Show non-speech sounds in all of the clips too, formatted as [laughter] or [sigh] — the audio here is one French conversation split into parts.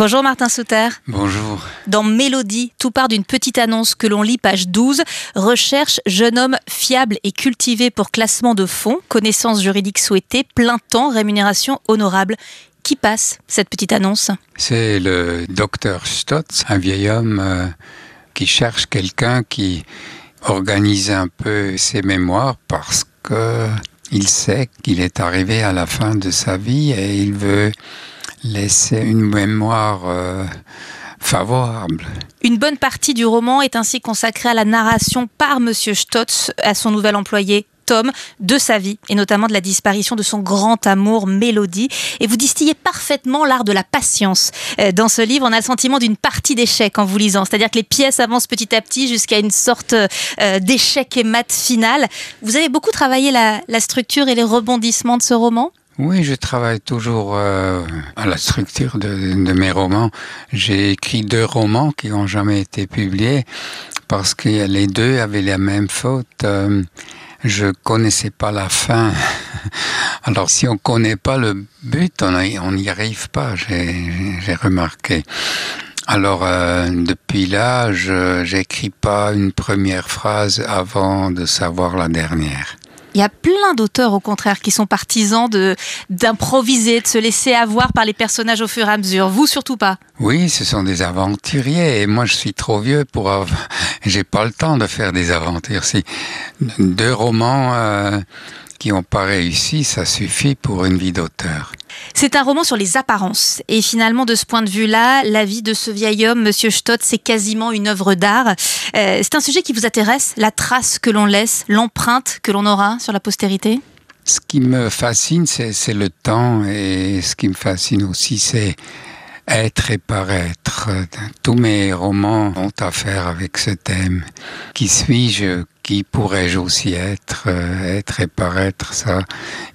Bonjour Martin Souter. Bonjour. Dans Mélodie, tout part d'une petite annonce que l'on lit page 12. Recherche jeune homme fiable et cultivé pour classement de fonds, connaissances juridiques souhaitées, plein temps, rémunération honorable. Qui passe cette petite annonce? C'est le docteur Stotz, un vieil homme euh, qui cherche quelqu'un qui organise un peu ses mémoires parce que il sait qu'il est arrivé à la fin de sa vie et il veut laisser une mémoire euh, favorable. Une bonne partie du roman est ainsi consacrée à la narration par Monsieur Stotz à son nouvel employé Tom de sa vie et notamment de la disparition de son grand amour Mélodie. Et vous distillez parfaitement l'art de la patience. Euh, dans ce livre, on a le sentiment d'une partie d'échec en vous lisant, c'est-à-dire que les pièces avancent petit à petit jusqu'à une sorte euh, d'échec et mat final. Vous avez beaucoup travaillé la structure et les rebondissements de ce roman? Oui, je travaille toujours euh, à la structure de, de mes romans. J'ai écrit deux romans qui n'ont jamais été publiés parce que les deux avaient la même faute. Euh, je connaissais pas la fin. [laughs] Alors si on connaît pas le but, on n'y arrive pas, j'ai remarqué. Alors euh, depuis là, je j'écris pas une première phrase avant de savoir la dernière. Il y a plein d'auteurs, au contraire, qui sont partisans de d'improviser, de se laisser avoir par les personnages au fur et à mesure. Vous, surtout pas. Oui, ce sont des aventuriers. Et moi, je suis trop vieux pour. Avoir... [laughs] J'ai pas le temps de faire des aventures. Si deux romans euh, qui n'ont pas réussi, ça suffit pour une vie d'auteur. C'est un roman sur les apparences. Et finalement, de ce point de vue-là, la vie de ce vieil homme, Monsieur Stott, c'est quasiment une œuvre d'art. Euh, c'est un sujet qui vous intéresse, la trace que l'on laisse, l'empreinte que l'on aura sur la postérité? Ce qui me fascine, c'est le temps. Et ce qui me fascine aussi, c'est être et paraître. Tous mes romans ont affaire avec ce thème. Qui suis-je? Qui pourrais-je aussi être? Être et paraître, ça.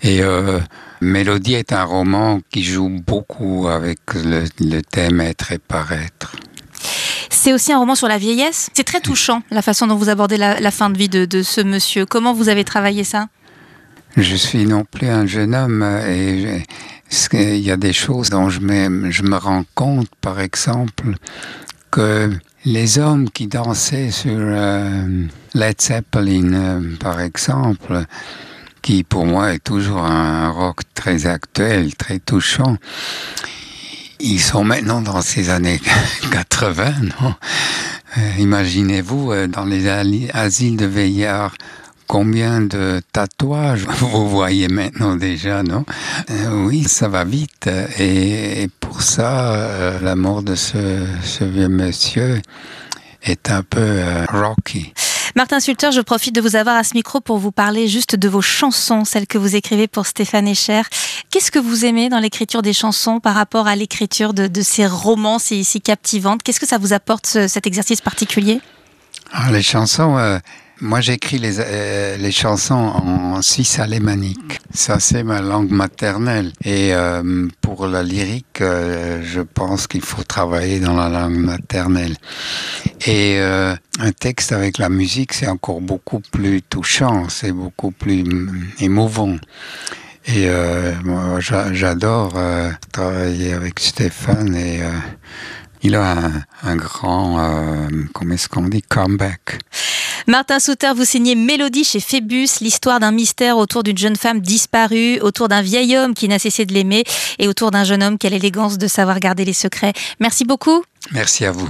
Et euh, Mélodie est un roman qui joue beaucoup avec le, le thème être et paraître. C'est aussi un roman sur la vieillesse. C'est très touchant la façon dont vous abordez la, la fin de vie de, de, ce monsieur. Comment vous avez travaillé ça? Je suis non plus un jeune homme et il y a des choses dont je me, je me rends compte, par exemple, que les hommes qui dansaient sur euh, Led Zeppelin, euh, par exemple, qui pour moi est toujours un rock très actuel, très touchant, ils sont maintenant dans ces années [laughs] 80, non? Euh, Imaginez-vous dans les asiles de veillards combien de tatouages [laughs] vous voyez maintenant déjà, non? Euh, Oui, ça va vite. Et, pour ça, euh, la mort de ce, vieux monsieur est un peu euh, rocky. Martin Sulter, je profite de vous avoir à ce micro pour vous parler juste de vos chansons, celles que vous écrivez pour Stéphane Echer. Qu'est-ce que vous aimez dans l'écriture des chansons par rapport à l'écriture de, ces romans si, captivantes? Qu'est-ce que ça vous apporte ce, cet exercice particulier? Ah, Les chansons, euh, moi, j'écris les, euh, chansons en suisse alémanique. Ça, c'est ma langue maternelle. Et euh, pour la lyrique, je pense qu'il faut travailler dans la langue maternelle. Et euh, un texte avec la musique, c'est encore beaucoup plus touchant, c'est beaucoup plus émouvant. Et euh, moi, j'adore euh, travailler avec Stéphane et il a un, un grand, comment est-ce qu'on dit, comeback. Martin Souter, vous signez Mélodie chez Phébus, l'histoire d'un mystère autour d'une jeune femme disparue, autour d'un vieil homme qui n'a cessé de l'aimer et autour d'un jeune homme qui a l'élégance de savoir garder les secrets. Merci beaucoup. Merci à vous.